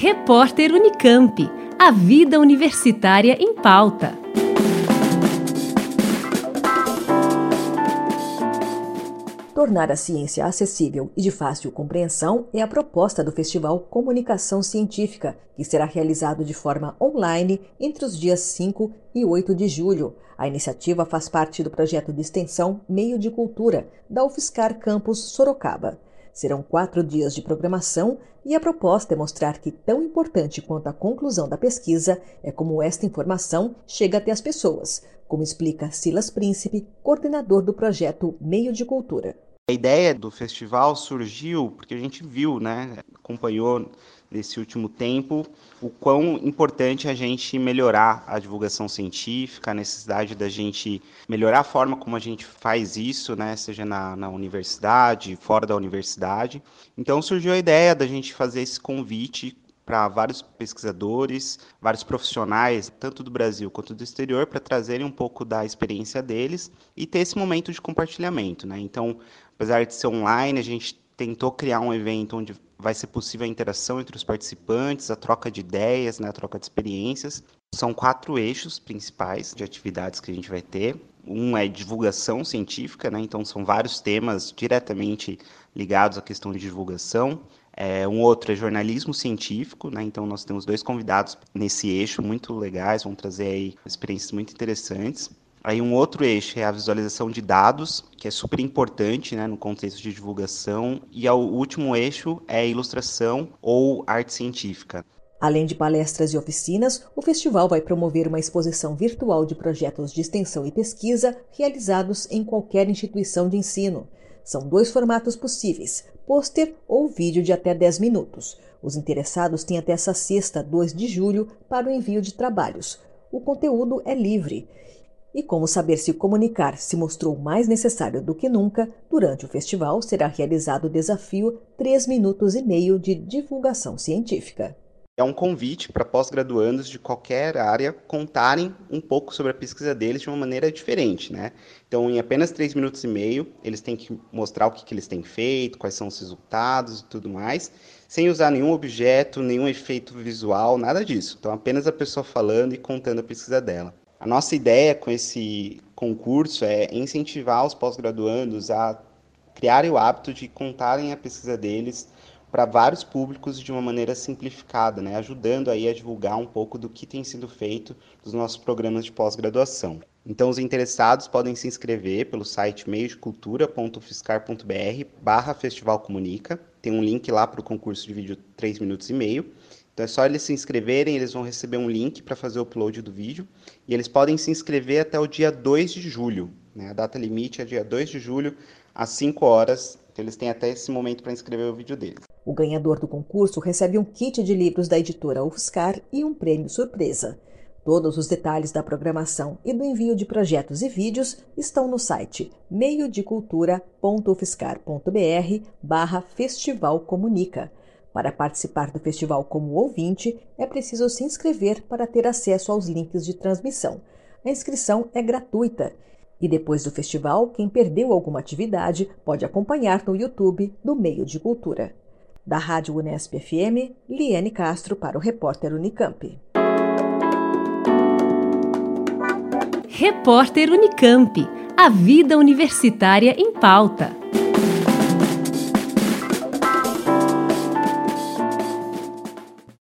Repórter Unicamp. A vida universitária em pauta. Tornar a ciência acessível e de fácil compreensão é a proposta do Festival Comunicação Científica, que será realizado de forma online entre os dias 5 e 8 de julho. A iniciativa faz parte do projeto de extensão Meio de Cultura, da UFSCar Campus Sorocaba. Serão quatro dias de programação e a proposta é mostrar que, tão importante quanto a conclusão da pesquisa, é como esta informação chega até as pessoas, como explica Silas Príncipe, coordenador do projeto Meio de Cultura. A ideia do festival surgiu porque a gente viu, né, acompanhou nesse último tempo o quão importante é a gente melhorar a divulgação científica, a necessidade da gente melhorar a forma como a gente faz isso, né, seja na, na universidade, fora da universidade. Então surgiu a ideia da gente fazer esse convite para vários pesquisadores, vários profissionais, tanto do Brasil quanto do exterior, para trazerem um pouco da experiência deles e ter esse momento de compartilhamento. Né? Então, apesar de ser online, a gente tentou criar um evento onde vai ser possível a interação entre os participantes, a troca de ideias, né, a troca de experiências. São quatro eixos principais de atividades que a gente vai ter. Um é divulgação científica, né, então são vários temas diretamente ligados à questão de divulgação. É, um outro é jornalismo científico, né? então nós temos dois convidados nesse eixo muito legais, vão trazer aí experiências muito interessantes. Aí um outro eixo é a visualização de dados, que é super importante né, no contexto de divulgação. E o último eixo é ilustração ou arte científica. Além de palestras e oficinas, o festival vai promover uma exposição virtual de projetos de extensão e pesquisa realizados em qualquer instituição de ensino. São dois formatos possíveis: pôster ou vídeo de até 10 minutos. Os interessados têm até essa sexta, 2 de julho, para o envio de trabalhos. O conteúdo é livre e como saber se comunicar se mostrou mais necessário do que nunca, durante o festival será realizado o desafio 3 minutos e meio de divulgação científica. É um convite para pós-graduandos de qualquer área contarem um pouco sobre a pesquisa deles de uma maneira diferente, né? Então, em apenas 3 minutos e meio, eles têm que mostrar o que, que eles têm feito, quais são os resultados e tudo mais, sem usar nenhum objeto, nenhum efeito visual, nada disso. Então, apenas a pessoa falando e contando a pesquisa dela. A nossa ideia com esse concurso é incentivar os pós-graduandos a criarem o hábito de contarem a pesquisa deles para vários públicos de uma maneira simplificada, né? ajudando aí a divulgar um pouco do que tem sido feito nos nossos programas de pós-graduação. Então, os interessados podem se inscrever pelo site meiodecultura.fiscar.br barra Festival Comunica. Tem um link lá para o concurso de vídeo 3 minutos e meio. Então é só eles se inscreverem, eles vão receber um link para fazer o upload do vídeo e eles podem se inscrever até o dia 2 de julho. Né? A data limite é dia 2 de julho, às 5 horas. Então eles têm até esse momento para inscrever o vídeo deles. O ganhador do concurso recebe um kit de livros da editora UFSCar e um prêmio surpresa. Todos os detalhes da programação e do envio de projetos e vídeos estão no site meiodecultura.ufscar.br barra Festival Comunica. Para participar do festival como ouvinte, é preciso se inscrever para ter acesso aos links de transmissão. A inscrição é gratuita. E depois do festival, quem perdeu alguma atividade pode acompanhar no YouTube do Meio de Cultura. Da Rádio Unesp FM, Liane Castro para o repórter Unicamp. Repórter Unicamp. A vida universitária em pauta.